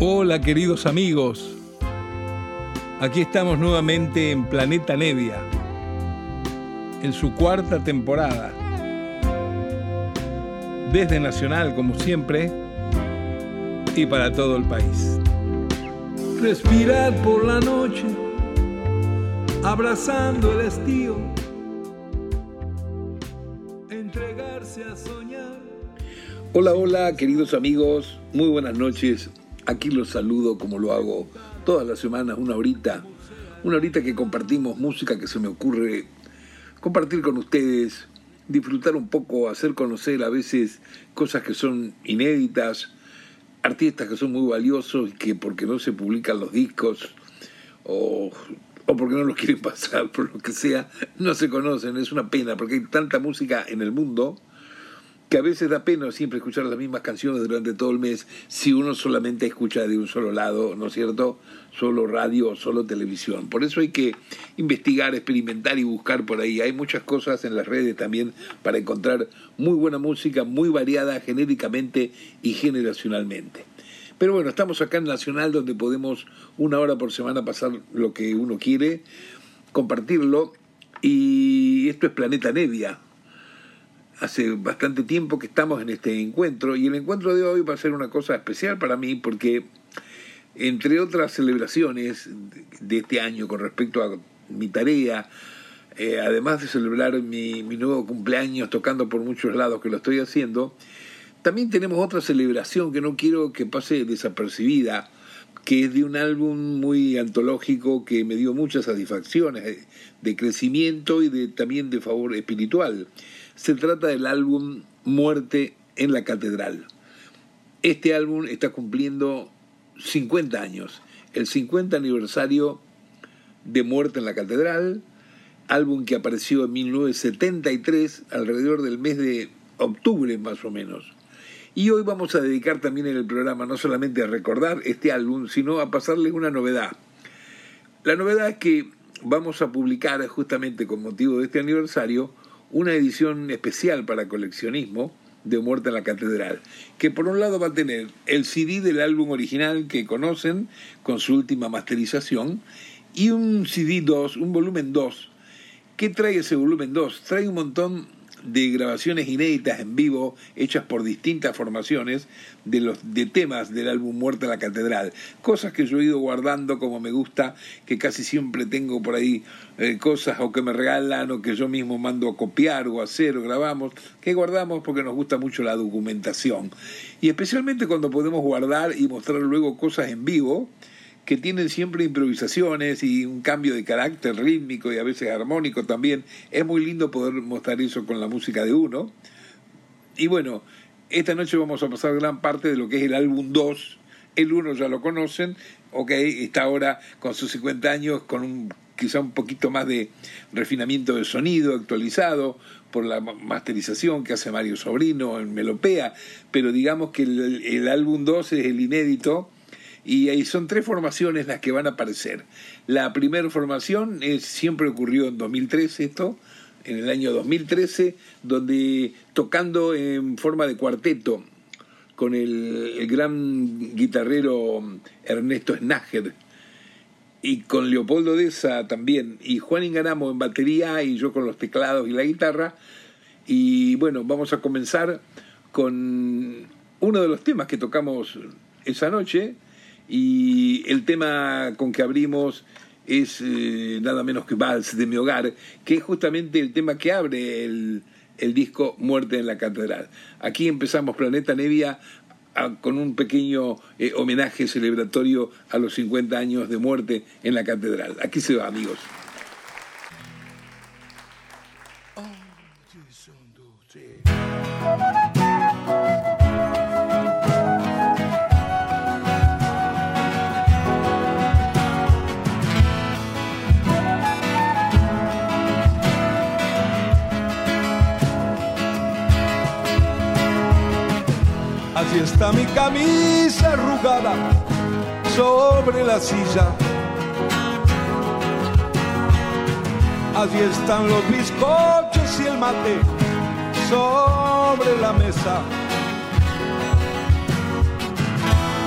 Hola queridos amigos, aquí estamos nuevamente en Planeta Nevia, en su cuarta temporada. Desde Nacional, como siempre, y para todo el país. Respirar por la noche, abrazando el estío, entregarse a soñar. Hola, hola, queridos amigos, muy buenas noches. Aquí los saludo como lo hago todas las semanas, una horita, una horita que compartimos música que se me ocurre compartir con ustedes, disfrutar un poco, hacer conocer a veces cosas que son inéditas, artistas que son muy valiosos y que porque no se publican los discos o, o porque no los quieren pasar, por lo que sea, no se conocen. Es una pena porque hay tanta música en el mundo que a veces da pena siempre escuchar las mismas canciones durante todo el mes si uno solamente escucha de un solo lado, ¿no es cierto? Solo radio o solo televisión. Por eso hay que investigar, experimentar y buscar por ahí. Hay muchas cosas en las redes también para encontrar muy buena música, muy variada genéricamente y generacionalmente. Pero bueno, estamos acá en Nacional donde podemos una hora por semana pasar lo que uno quiere, compartirlo. Y esto es Planeta Nevia, hace bastante tiempo que estamos en este encuentro y el encuentro de hoy va a ser una cosa especial para mí porque entre otras celebraciones de este año con respecto a mi tarea, eh, además de celebrar mi, mi nuevo cumpleaños tocando por muchos lados que lo estoy haciendo, también tenemos otra celebración que no quiero que pase desapercibida, que es de un álbum muy antológico que me dio muchas satisfacciones de crecimiento y de, también de favor espiritual. Se trata del álbum Muerte en la Catedral. Este álbum está cumpliendo 50 años, el 50 aniversario de Muerte en la Catedral, álbum que apareció en 1973, alrededor del mes de octubre más o menos. Y hoy vamos a dedicar también en el programa no solamente a recordar este álbum, sino a pasarle una novedad. La novedad es que vamos a publicar justamente con motivo de este aniversario una edición especial para coleccionismo de Muerte en la Catedral, que por un lado va a tener el CD del álbum original que conocen con su última masterización y un CD 2, un volumen 2. ¿Qué trae ese volumen 2? Trae un montón de grabaciones inéditas en vivo hechas por distintas formaciones de los de temas del álbum Muerte en la Catedral, cosas que yo he ido guardando como me gusta, que casi siempre tengo por ahí eh, cosas o que me regalan o que yo mismo mando a copiar o hacer o grabamos, que guardamos porque nos gusta mucho la documentación. Y especialmente cuando podemos guardar y mostrar luego cosas en vivo, que tienen siempre improvisaciones y un cambio de carácter rítmico y a veces armónico también. Es muy lindo poder mostrar eso con la música de uno. Y bueno, esta noche vamos a pasar gran parte de lo que es el álbum 2. El 1 ya lo conocen, ok, está ahora con sus 50 años con un quizá un poquito más de refinamiento de sonido actualizado por la masterización que hace Mario Sobrino en Melopea, pero digamos que el, álbum 2 es el inédito y ahí son tres formaciones las que van a aparecer. La primera formación es, siempre ocurrió en 2013 esto, en el año 2013, donde tocando en forma de cuarteto con el, el gran guitarrero Ernesto Snager y con Leopoldo Deza también, y Juan Ingaramo en batería y yo con los teclados y la guitarra. Y bueno, vamos a comenzar con uno de los temas que tocamos esa noche, y el tema con que abrimos es eh, nada menos que Vals de mi hogar, que es justamente el tema que abre el, el disco Muerte en la Catedral. Aquí empezamos Planeta Nevia con un pequeño eh, homenaje celebratorio a los 50 años de muerte en la Catedral. Aquí se va, amigos. Allí está mi camisa arrugada sobre la silla. Allí están los bizcochos y el mate sobre la mesa.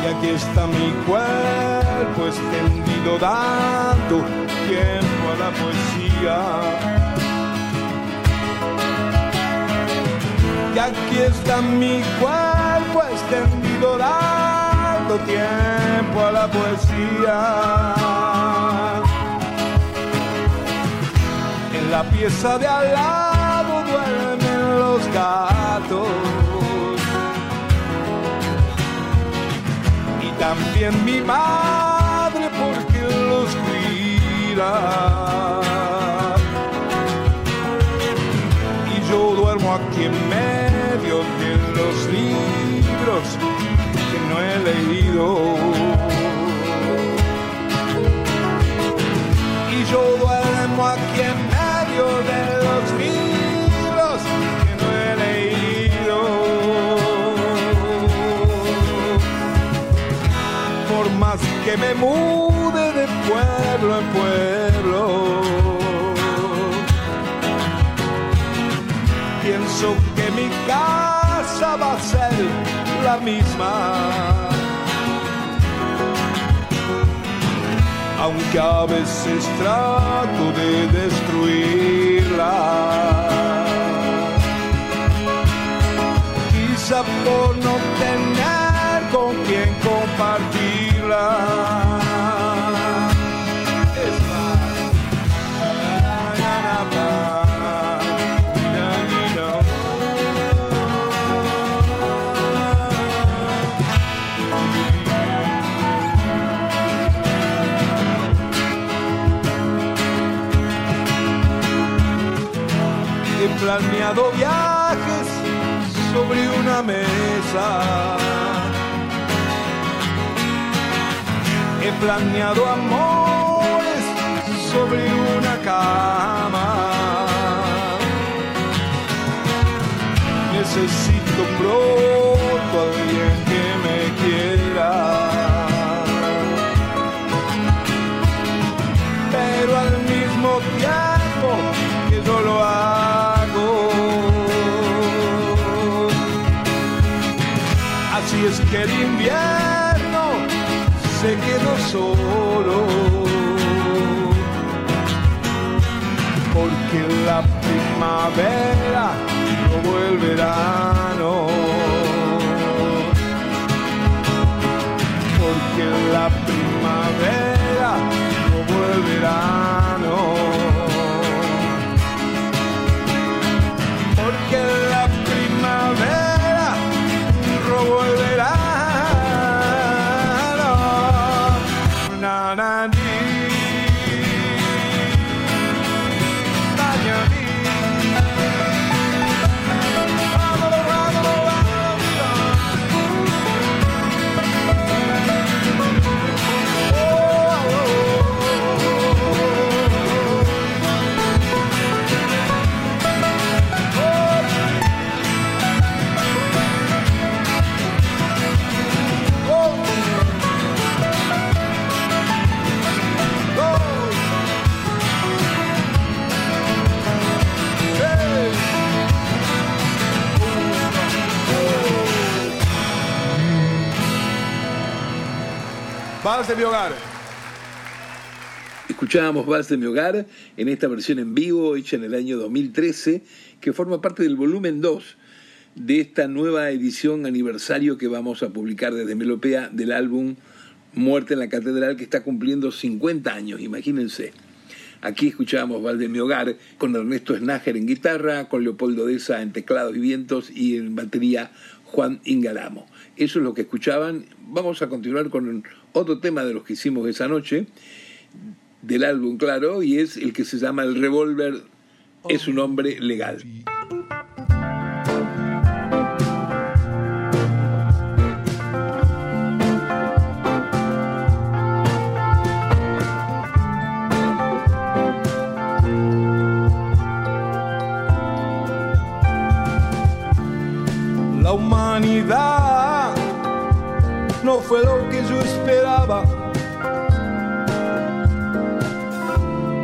Y aquí está mi cuerpo extendido dando tiempo a la poesía. Y aquí está mi cuerpo extendido dando tiempo a la poesía. En la pieza de al lado duermen los gatos. Y también mi madre porque los cuida. Y yo duermo aquí en medio de los que no he leído. Y yo duermo aquí en medio de los libros que no he leído. Por más que me mude de pueblo en pueblo, pienso que mi casa va a ser la misma. aunque a veces trato de destruirla. Quizá por no tener con quien compartirla. Planeado viajes sobre una mesa. He planeado amores sobre una cama. Necesito pronto es que el invierno se quedó solo. Porque la primavera robó el verano. Porque la de mi hogar. Escuchábamos Vals de mi hogar en esta versión en vivo hecha en el año 2013, que forma parte del volumen 2 de esta nueva edición aniversario que vamos a publicar desde Melopea del álbum Muerte en la Catedral, que está cumpliendo 50 años, imagínense. Aquí escuchábamos Vals de mi hogar con Ernesto Snager en guitarra, con Leopoldo Deza en teclados y vientos y en batería Juan Ingaramo. Eso es lo que escuchaban. Vamos a continuar con otro tema de los que hicimos esa noche, del álbum, claro, y es el que se llama El Revólver es un hombre legal. La humanidad no fue lo que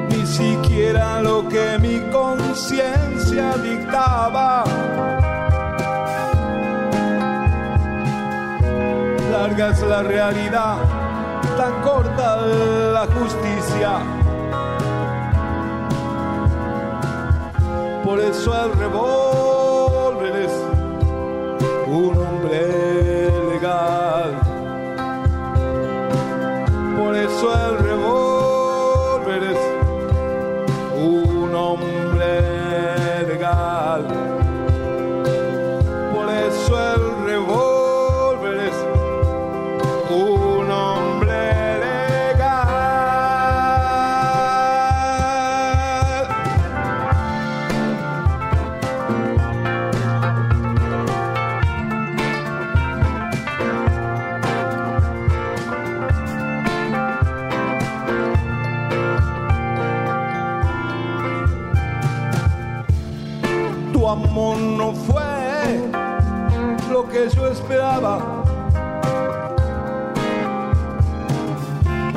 ni siquiera lo que mi conciencia dictaba. La Larga es la realidad, tan corta la justicia. Por eso el revólver es un hombre Por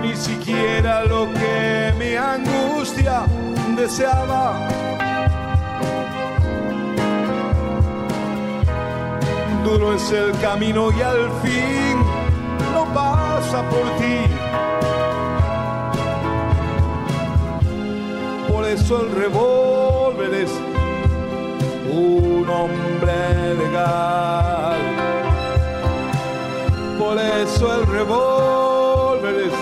Ni siquiera lo que mi angustia deseaba. Duro es el camino y al fin no pasa por ti. Por eso el revólver es un hombre legal. Por eso el revólver es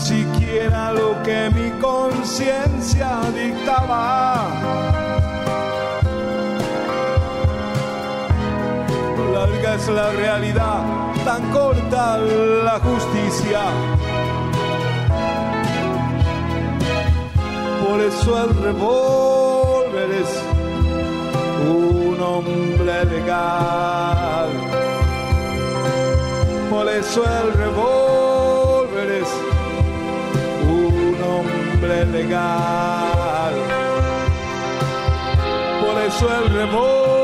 siquiera lo que mi conciencia dictaba. Larga es la realidad, tan corta la justicia. Por eso el revólver es un hombre legal. Por eso el revólver hombre legal. Por eso el revólver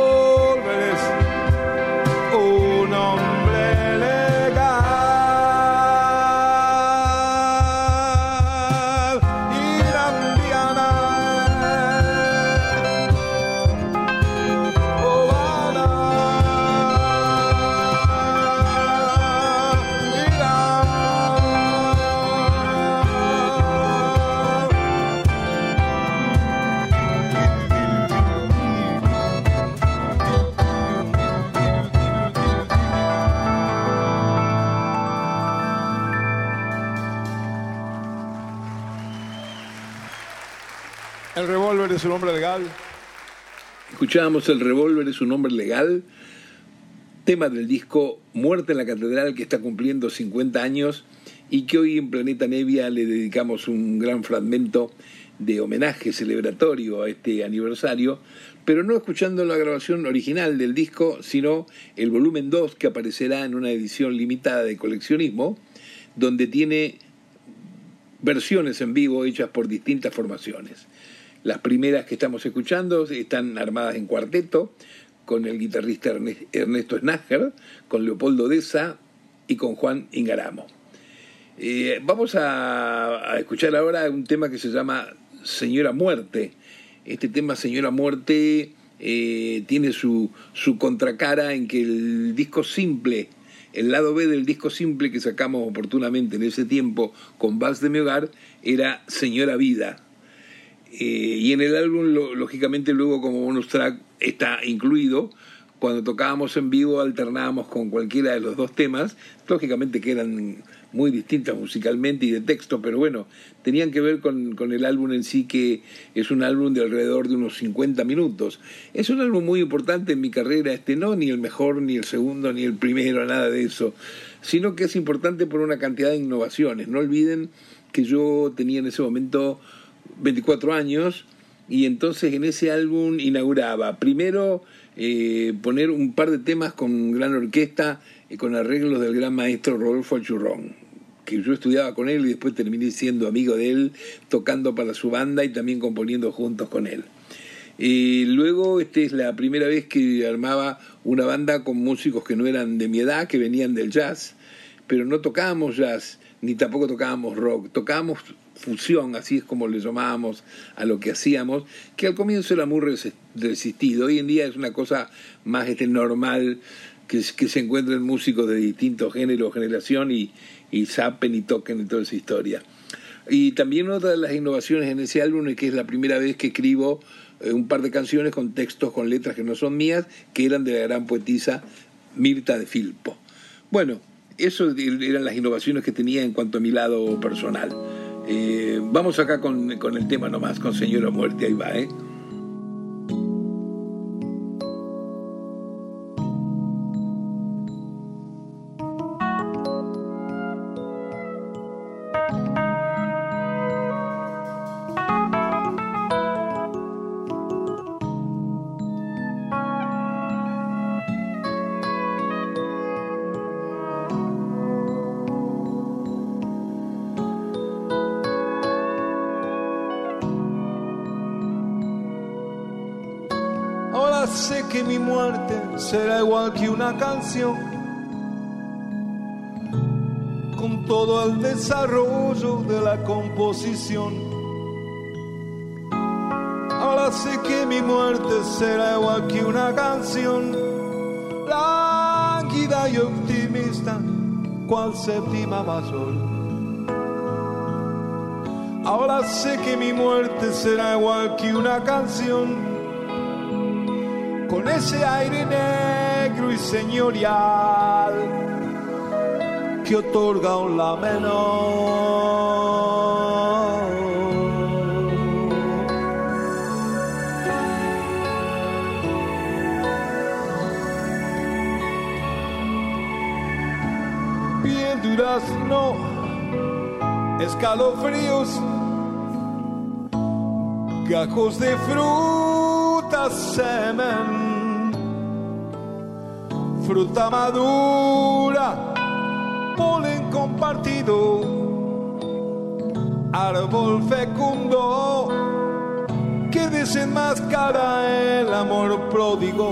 es un hombre legal. Escuchábamos El revólver es un hombre legal, tema del disco Muerte en la Catedral que está cumpliendo 50 años y que hoy en Planeta Nevia le dedicamos un gran fragmento de homenaje celebratorio a este aniversario, pero no escuchando la grabación original del disco, sino el volumen 2 que aparecerá en una edición limitada de coleccionismo, donde tiene versiones en vivo hechas por distintas formaciones. Las primeras que estamos escuchando están armadas en cuarteto, con el guitarrista Ernesto Snager, con Leopoldo Deza y con Juan Ingaramo. Eh, vamos a, escuchar ahora un tema que se llama Señora Muerte. Este tema Señora Muerte eh, tiene su, su contracara en que el disco simple, el lado B del disco simple que sacamos oportunamente en ese tiempo con Vals de mi hogar, era Señora Vida. Eh, y en el álbum, lógicamente, luego como bonus track está incluido. Cuando tocábamos en vivo alternábamos con cualquiera de los dos temas, lógicamente que eran muy distintas musicalmente y de texto, pero bueno, tenían que ver con, con, el álbum en sí, que es un álbum de alrededor de unos 50 minutos. Es un álbum muy importante en mi carrera, este no ni el mejor, ni el segundo, ni el primero, nada de eso, sino que es importante por una cantidad de innovaciones. No olviden que yo tenía en ese momento 24 años y entonces en ese álbum inauguraba primero eh, poner un par de temas con gran orquesta y con arreglos del gran maestro Rodolfo Churrón que yo estudiaba con él y después terminé siendo amigo de él, tocando para su banda y también componiendo juntos con él. Y luego, esta es la primera vez que armaba una banda con músicos que no eran de mi edad, que venían del jazz, pero no tocábamos jazz, ni tampoco tocábamos rock, tocábamos fusión, así es como le llamábamos a lo que hacíamos, que al comienzo era muy resistido, hoy en día es una cosa más este, normal que, que se encuentren músicos de distintos géneros, generación y, y zapen y toquen y toda esa historia. Y también otra de las innovaciones en ese álbum es que es la primera vez que escribo eh, un par de canciones con textos, con letras que no son mías, que eran de la gran poetisa Mirta de Filpo. Bueno, eso eran las innovaciones que tenía en cuanto a mi lado personal. Eh, vamos acá con, con el tema nomás, con Señora Muerte, ahí va, ¿eh? Canción con todo el desarrollo de la composición. Ahora sé que mi muerte será igual que una canción, lánguida y optimista, cual séptima mayor. Ahora sé que mi muerte será igual que una canción con ese aire negro y señorial que otorga un la menor. Piel durazno, escalofríos, gajos de frutas, semen fruta madura, polen compartido, árbol fecundo que desenmascara el amor pródigo.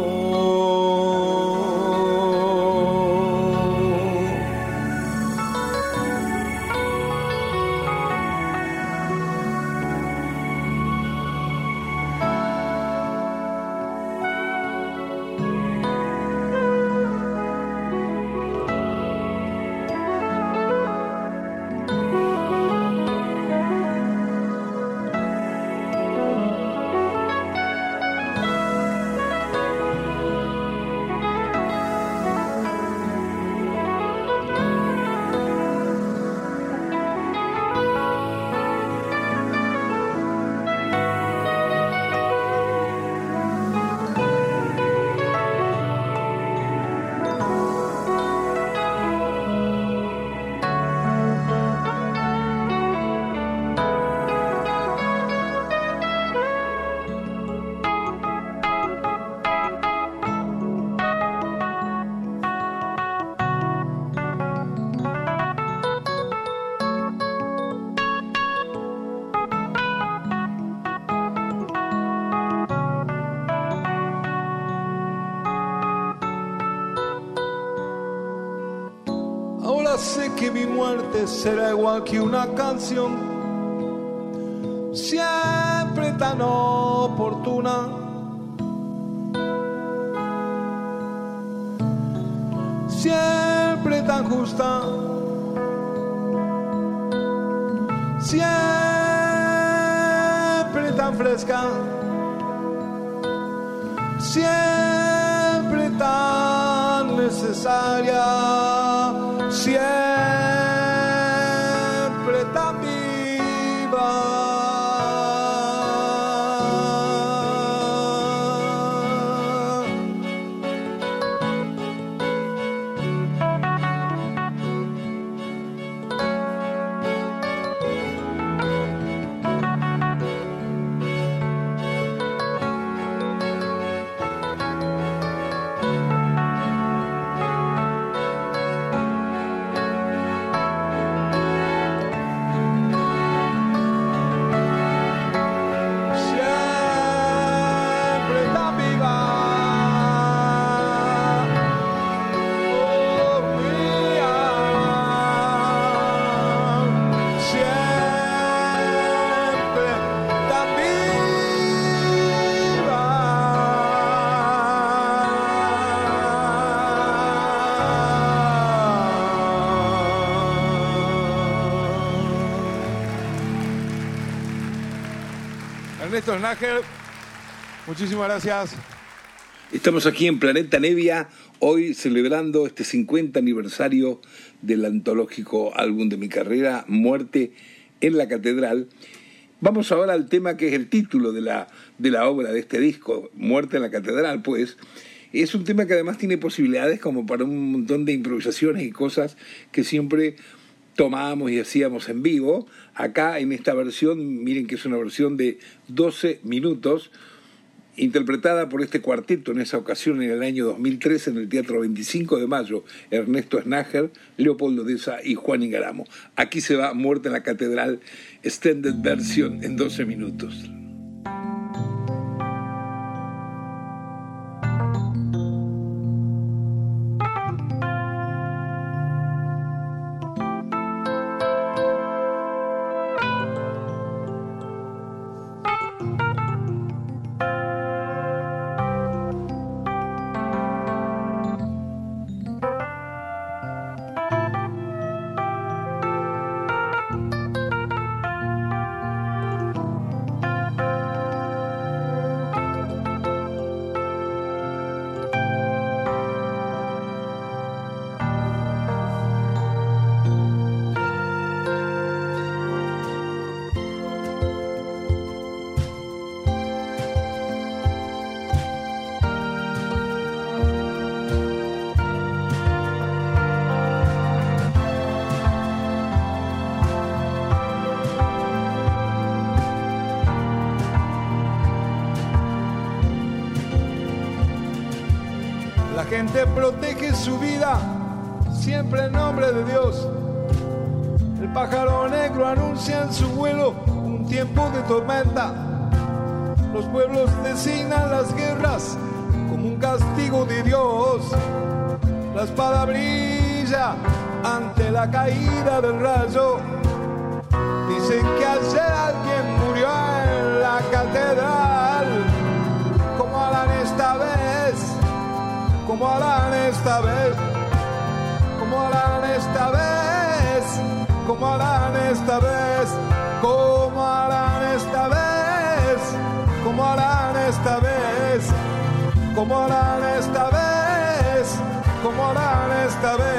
Sé que mi muerte será igual que una canción, siempre tan oportuna. Siempre tan justa. Siempre tan fresca. Siempre Muchísimas gracias. Estamos aquí en Planeta Nevia, hoy celebrando este 50 aniversario del antológico álbum de mi carrera, Muerte en la Catedral. Vamos ahora al tema que es el título de la, de la obra, de este disco, Muerte en la Catedral, pues. Es un tema que además tiene posibilidades como para un montón de improvisaciones y cosas que siempre tomábamos y hacíamos en vivo. Acá en esta versión, miren que es una versión de 12 minutos, interpretada por este cuarteto en esa ocasión en el año 2003 en el Teatro 25 de Mayo, Ernesto Snager, Leopoldo Deza y Juan Ingaramo. Aquí se va Muerte en la Catedral, extended version en 12 minutos. Gente protege su vida, siempre en nombre de Dios. El pájaro negro anuncia en su vuelo un tiempo de tormenta. Los pueblos designan las guerras como un castigo de Dios. La espada brilla ante la caída del rayo. Dicen que ayer alguien murió en la catedral. ¿Cómo harán esta vez? ¿Cómo harán esta vez? ¿Cómo harán esta vez? ¿Cómo harán esta vez? ¿Cómo harán esta vez? ¿Cómo harán esta vez? ¿Cómo harán esta vez?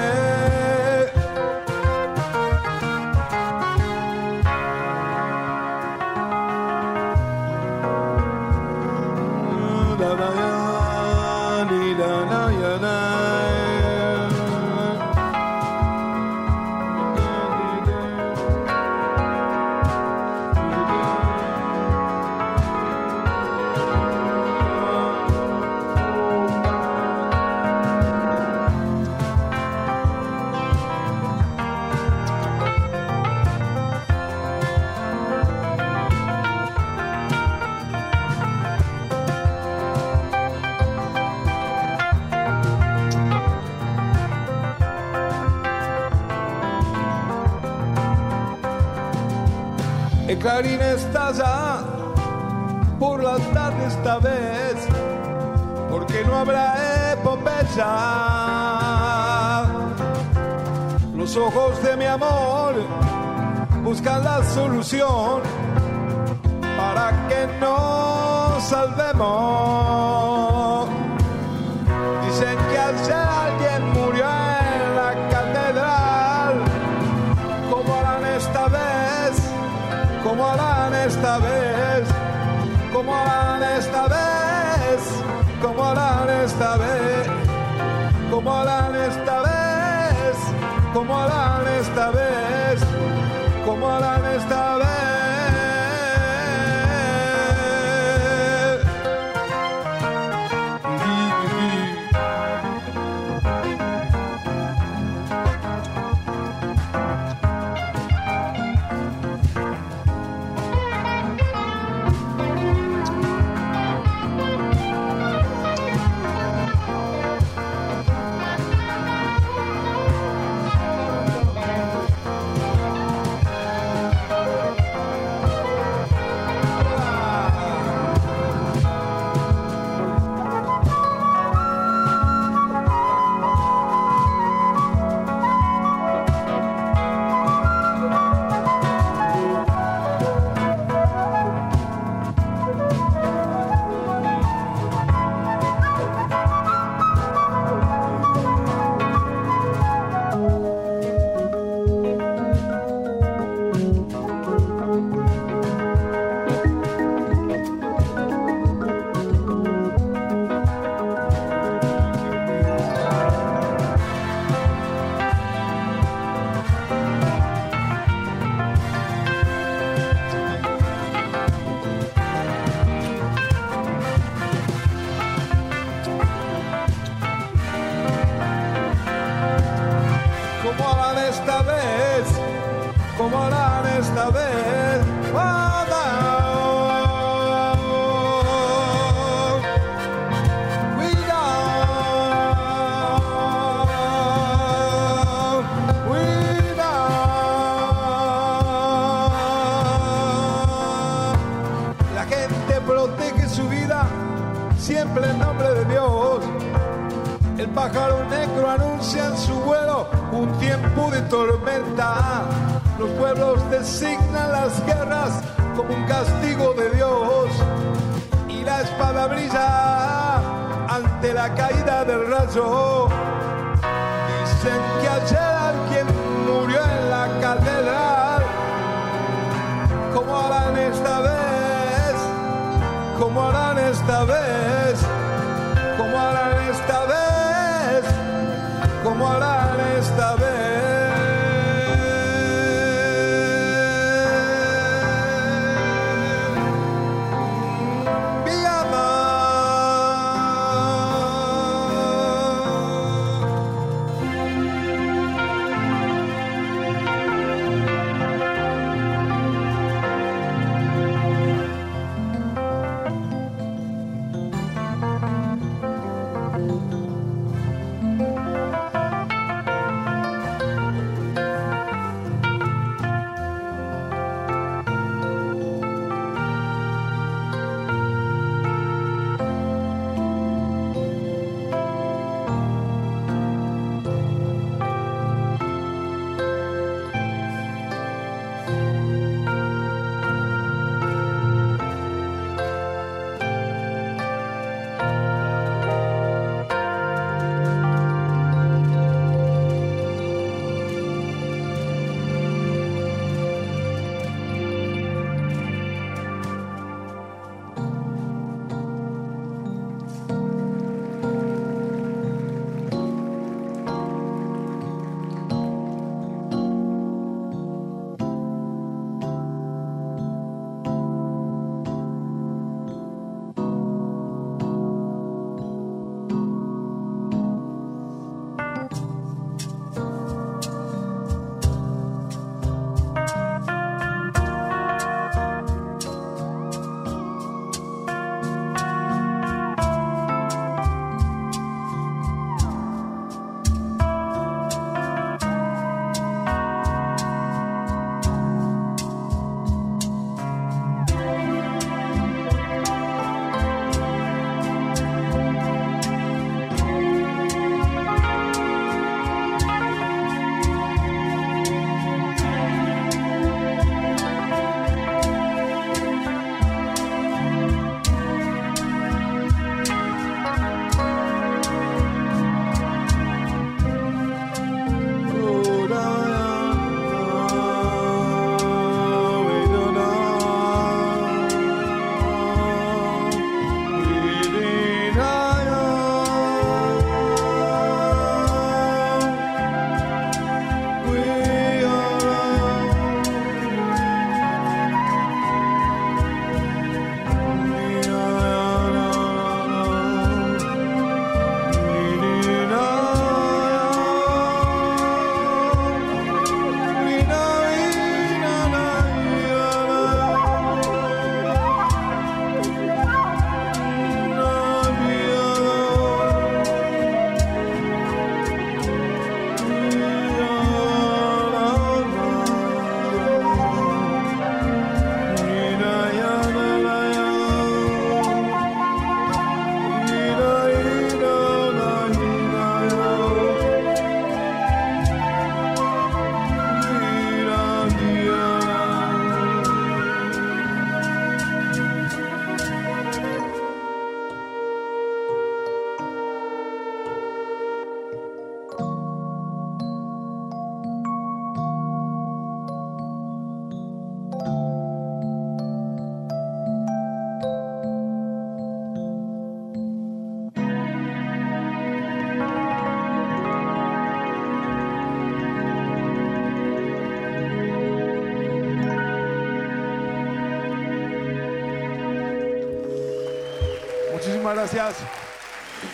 Vez, porque no habrá epopeya. Los ojos de mi amor buscan la solución para que nos salvemos. what designan las guerras como un castigo de Dios. Y la espada brilla ante la caída del rayo. Dicen que ayer alguien murió en la catedral. ¿Cómo harán esta vez? ¿Cómo harán esta vez? ¿Cómo harán esta vez? ¿Cómo harán esta vez?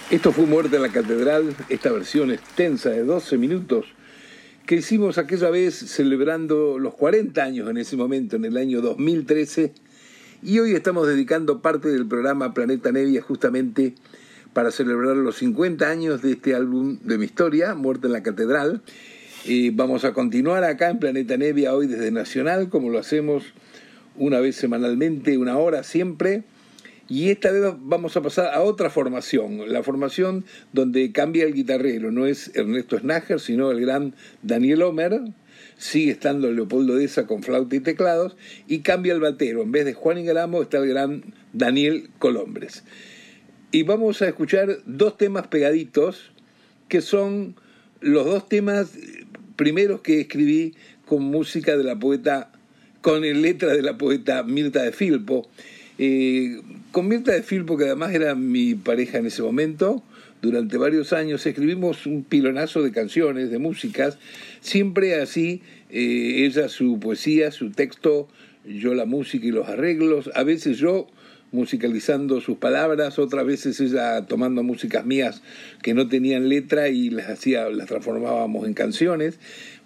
Esto fue Muerte en la Catedral, esta versión extensa de 12 minutos que hicimos aquella vez celebrando los 40 años en ese momento, en el año 2013, y hoy estamos dedicando parte del programa Planeta Nevia justamente para celebrar los 50 años de este álbum de mi historia, Muerte en la Catedral. Eh, vamos a continuar acá en Planeta Nevia hoy desde Nacional, como lo hacemos una vez semanalmente, una hora siempre. Y esta vez vamos a pasar a otra formación, la formación donde cambia el guitarrero, no es Ernesto Snager, sino el gran Daniel Homer, sigue estando Leopoldo Deza con flauta y teclados, y cambia el batero, en vez de Juan Ingramo está el gran Daniel Colombres. Y vamos a escuchar dos temas pegaditos, que son los dos temas primeros que escribí con música de la poeta, con letra de la poeta Mirta de Filpo, eh, con Mirta de Filpo, que además era mi pareja en ese momento, durante varios años escribimos un pilonazo de canciones, de músicas, siempre así, eh, ella su poesía, su texto, yo la música y los arreglos, a veces yo musicalizando sus palabras, otras veces ella tomando músicas mías que no tenían letra y las hacía, las transformábamos en canciones.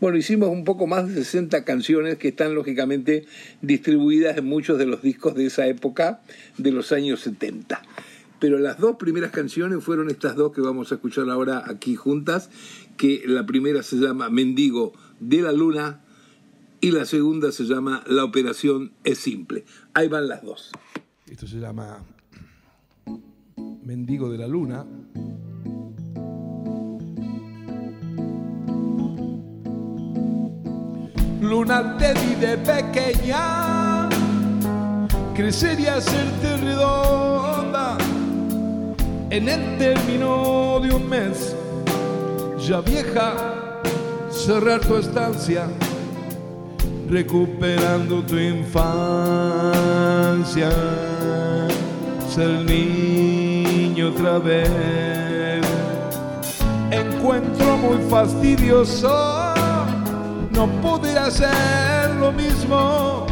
Bueno, hicimos un poco más de 60 canciones que están lógicamente distribuidas en muchos de los discos de esa época, de los años 70. Pero las dos primeras canciones fueron estas dos que vamos a escuchar ahora aquí juntas, que la primera se llama Mendigo de la Luna y la segunda se llama La operación es simple. Ahí van las dos. Esto se llama Mendigo de la Luna. Luna te di de pequeña, crecer y hacerte redonda. En el término de un mes, ya vieja, cerrar tu estancia recuperando tu infancia, ser niño otra vez. Encuentro muy fastidioso no poder hacer lo mismo.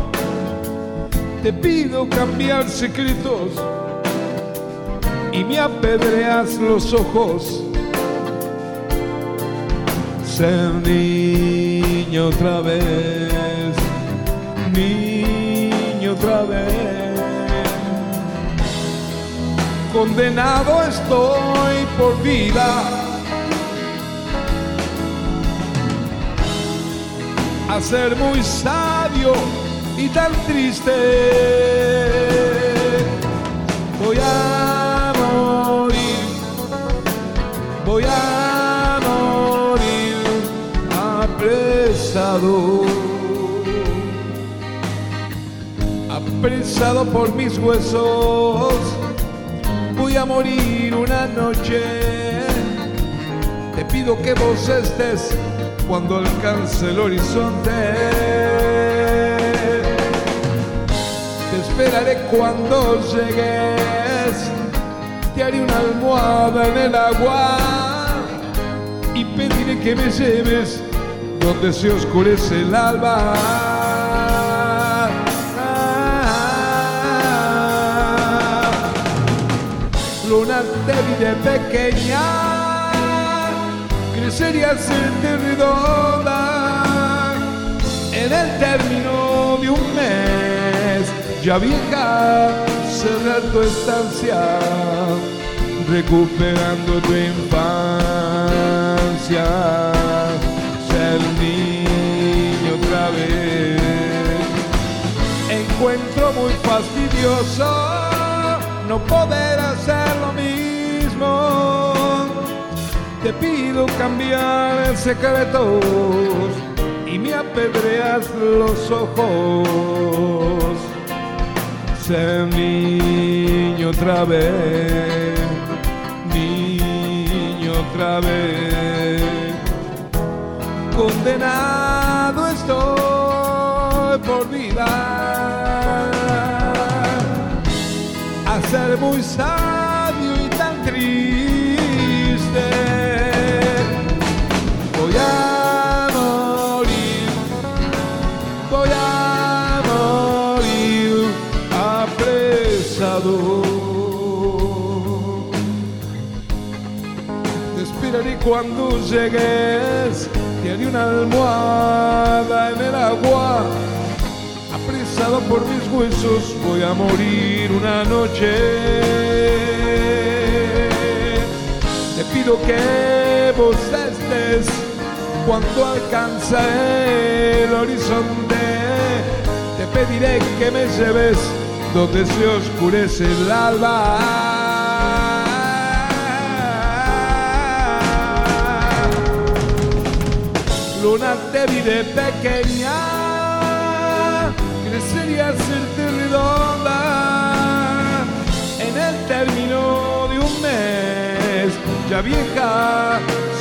Te pido cambiar secretos y me apedreas los ojos. Ser niño otra vez niño otra vez. Condenado estoy por vida a ser muy sabio y tan triste. Voy a morir, voy a morir apresado. Presado por mis huesos, voy a morir una noche. Te pido que vos estés cuando alcance el horizonte. Te esperaré cuando llegues, te haré una almohada en el agua y pediré que me lleves donde se oscurece el alba. luna te vi de pequeña crecer y hacerte redonda en el término de un mes. Ya vieja cerrar tu estancia recuperando tu infancia. Ser niño otra vez. Encuentro muy fastidioso no poder hacer lo mismo. Te pido cambiar secretos y me apedreas los ojos. Ser niño otra vez, niño otra vez. Condenado estoy por vida ser muy sabio cuando llegues. Te una almohada en el agua. Apresado por mis huesos, voy a morir una noche. Te pido que vos estés cuando alcanza el horizonte. Te pediré que me lleves donde se oscurece el alba. Luna te diré pequeña, crecería hacerte redonda en el término de un mes, ya vieja,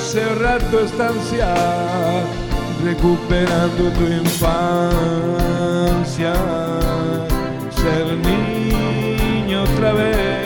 cerrar tu estancia, recuperando tu infancia ser niño otra vez.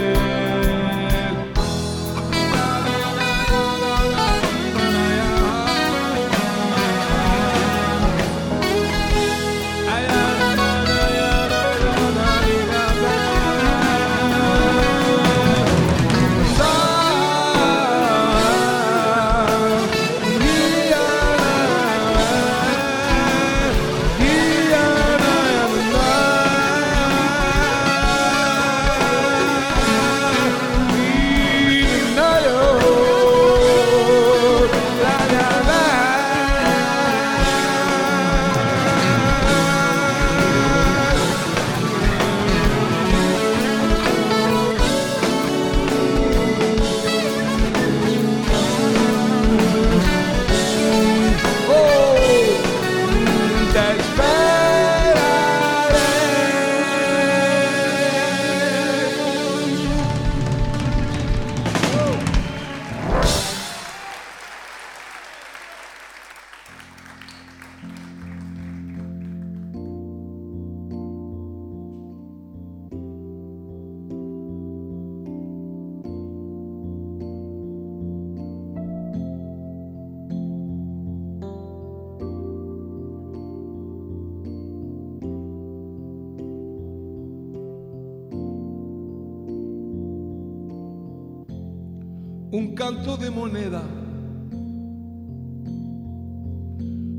Canto de moneda.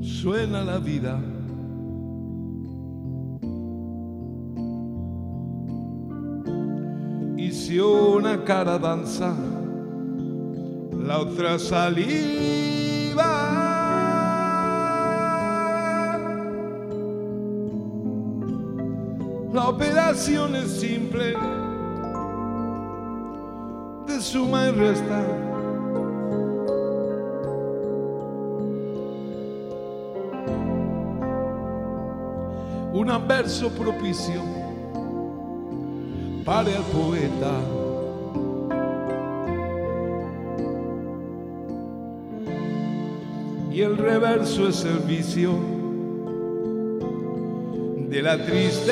Suena la vida. Y si una cara danza, la otra saliva. La operación es simple suma y resta. Un verso propicio para el poeta. Y el reverso es el vicio de la tristeza.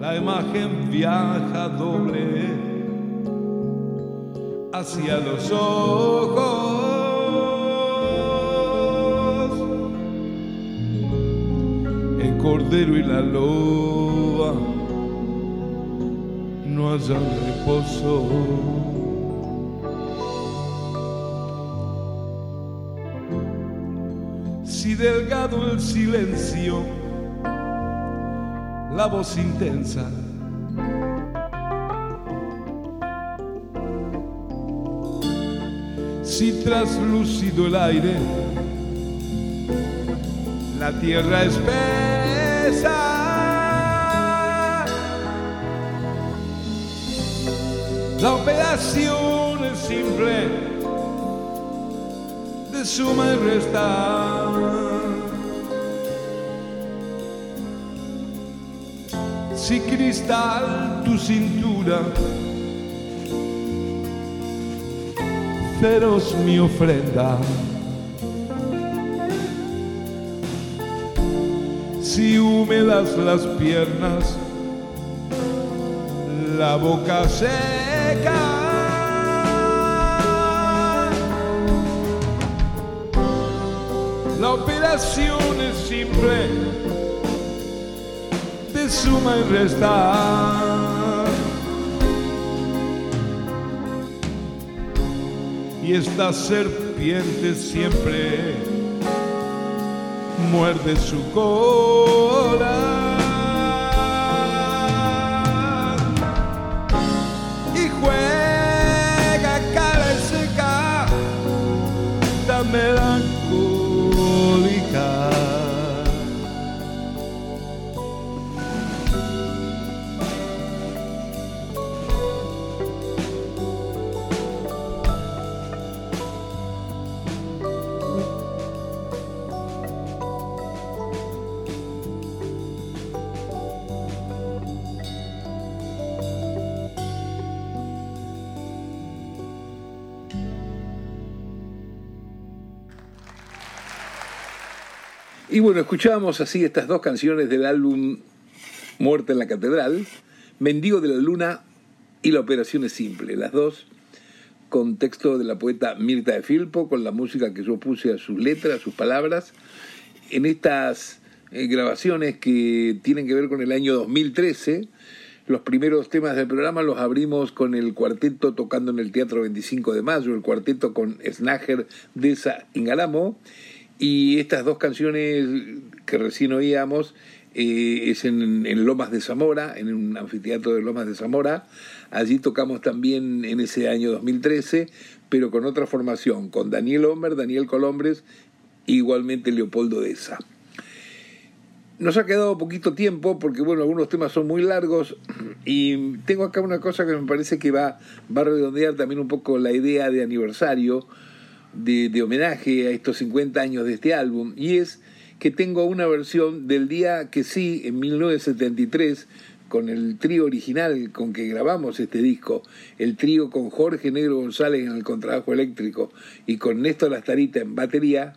La imagen viaja doble hacia los ojos. El cordero y la loba no hallan reposo. Si delgado el silencio, la voz intensa. Si traslúcido el aire, la tierra espesa. La operación es simple, de suma y resta. si cristal tu cintura, feroz mi ofrenda. Si húmedas las piernas, la boca seca. La operación es simple suma y restar. Y esta serpiente siempre muerde su cola. Y bueno, escuchábamos así estas dos canciones del álbum Muerte en la Catedral, Mendigo de la Luna y La Operación es Simple, las dos con texto de la poeta Mirta de Filpo, con la música que yo puse a sus letras, a sus palabras, en estas eh, grabaciones que tienen que ver con el año 2013. Los primeros temas del programa los abrimos con el cuarteto tocando en el Teatro 25 de Mayo, el cuarteto con Snager, Deza, Ingalamo, y estas dos canciones que recién oíamos eh, es en, Lomas de Zamora, en un anfiteatro de Lomas de Zamora. Allí tocamos también en ese año 2013, pero con otra formación, con Daniel Homer, Daniel Colombres, e igualmente Leopoldo Deza. Nos ha quedado poquito tiempo porque, bueno, algunos temas son muy largos y tengo acá una cosa que me parece que va, va a redondear también un poco la idea de aniversario, de, homenaje a estos 50 años de este álbum, y es que tengo una versión del día que sí, en 1973, con el trío original con que grabamos este disco, el trío con Jorge Negro González en el contrabajo eléctrico y con Néstor Astarita en batería,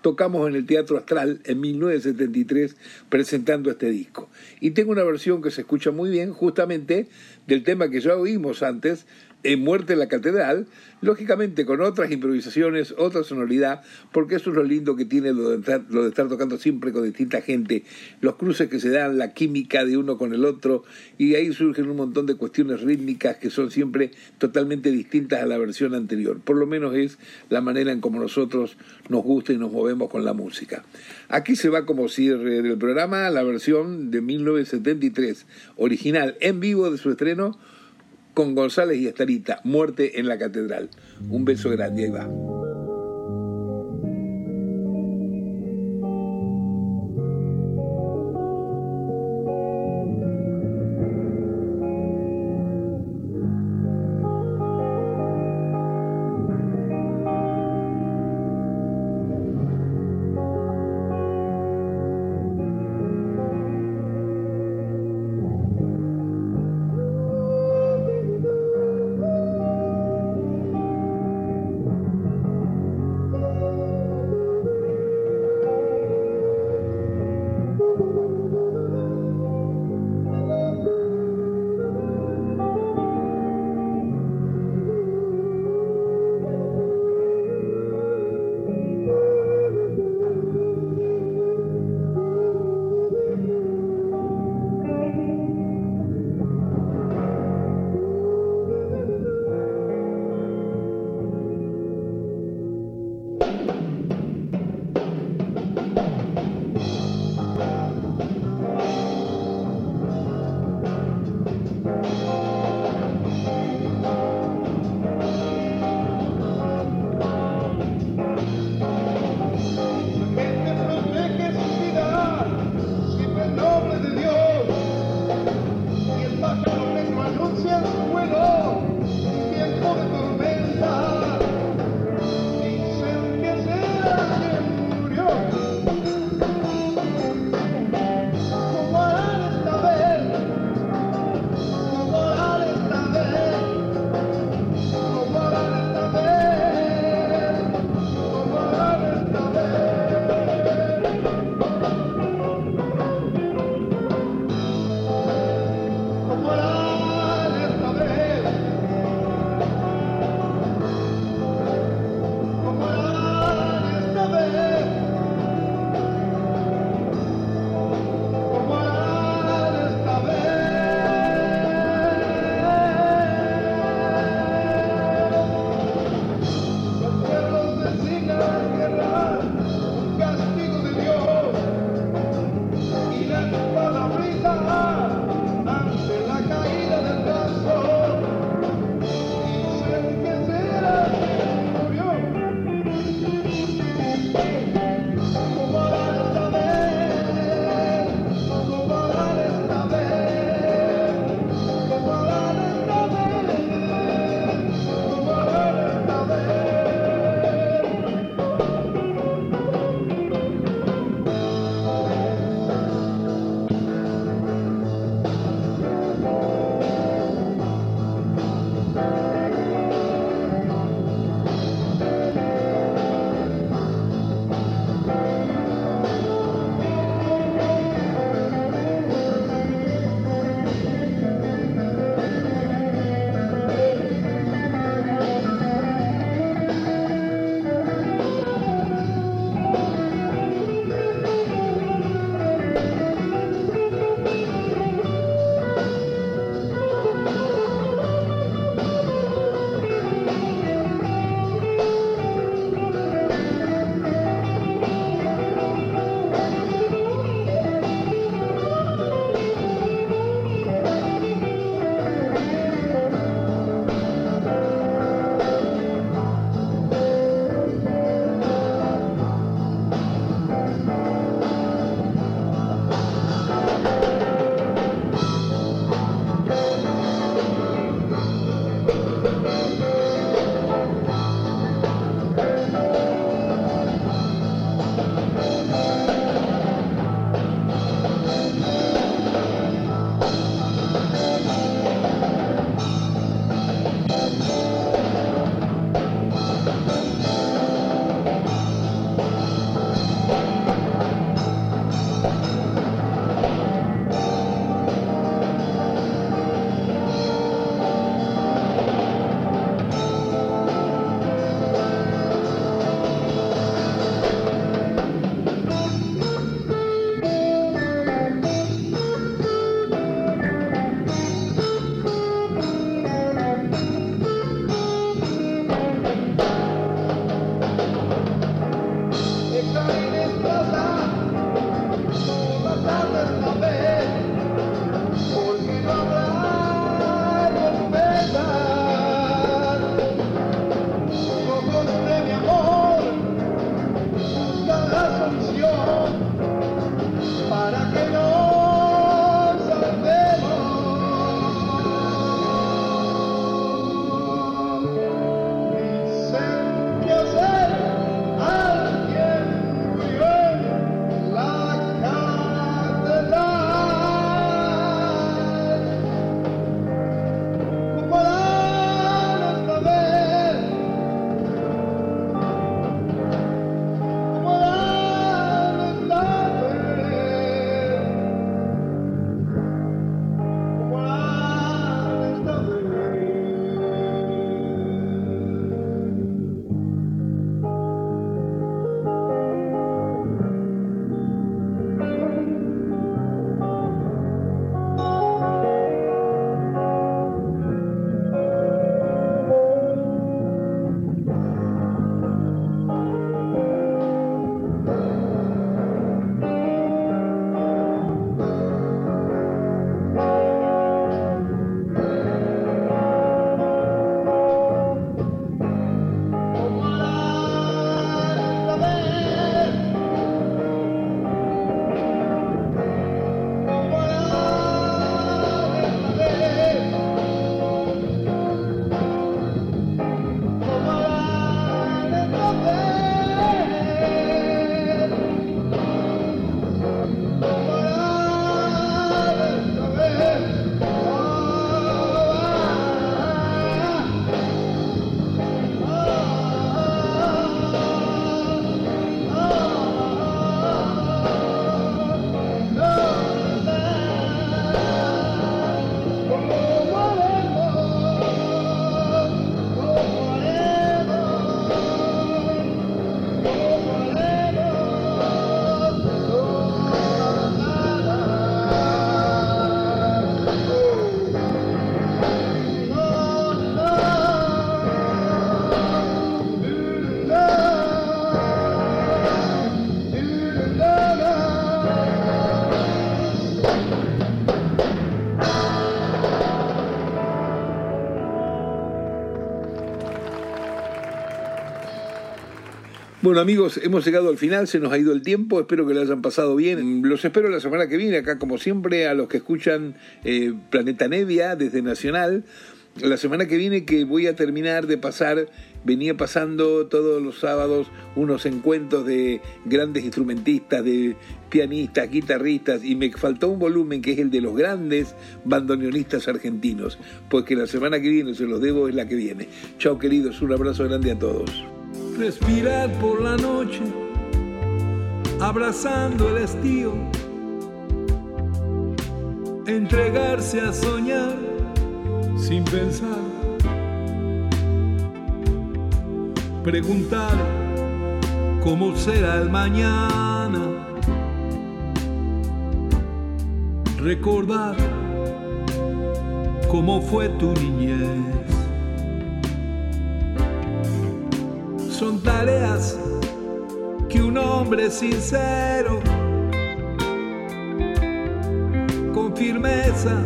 tocamos en el Teatro Astral en 1973 presentando este disco. Y tengo una versión que se escucha muy bien justamente del tema que ya oímos antes, en Muerte en la Catedral, lógicamente con otras improvisaciones, otra sonoridad, porque eso es lo lindo que tiene lo de, estar, lo de estar tocando siempre con distinta gente, los cruces que se dan, la química de uno con el otro, y ahí surgen un montón de cuestiones rítmicas que son siempre totalmente distintas a la versión anterior. Por lo menos es la manera en como nosotros nos gusta y nos movemos con la música. Aquí se va como cierre del programa la versión de 1973, original en vivo de su estreno, con González y Estarita, Muerte en la Catedral. Un beso grande, ahí va. Bueno amigos, hemos llegado al final, se nos ha ido el tiempo, espero que lo hayan pasado bien. Los espero la semana que viene, acá como siempre, a los que escuchan eh, Planeta Nevia desde Nacional. La semana que viene que voy a terminar de pasar, venía pasando todos los sábados unos encuentros de grandes instrumentistas, de pianistas, guitarristas, y me faltó un volumen que es el de los grandes bandoneonistas argentinos, pues que la semana que viene, se los debo, es la que viene. Chao queridos, un abrazo grande a todos respirar por la noche, abrazando el estío, entregarse a soñar sin pensar, preguntar cómo será el mañana, recordar cómo fue tu niñez. Son tareas que un hombre sincero, con firmeza,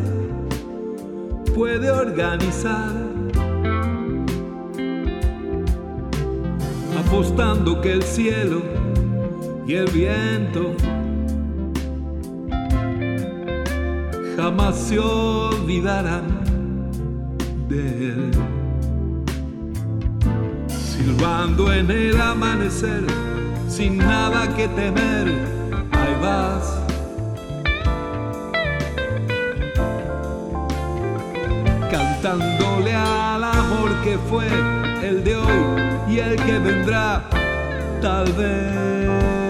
puede organizar. Apostando que el cielo y el viento jamás se olvidarán de él silbando en el amanecer, sin nada que temer, ahí vas. Cantándole al amor que fue el de hoy y el que vendrá, tal vez.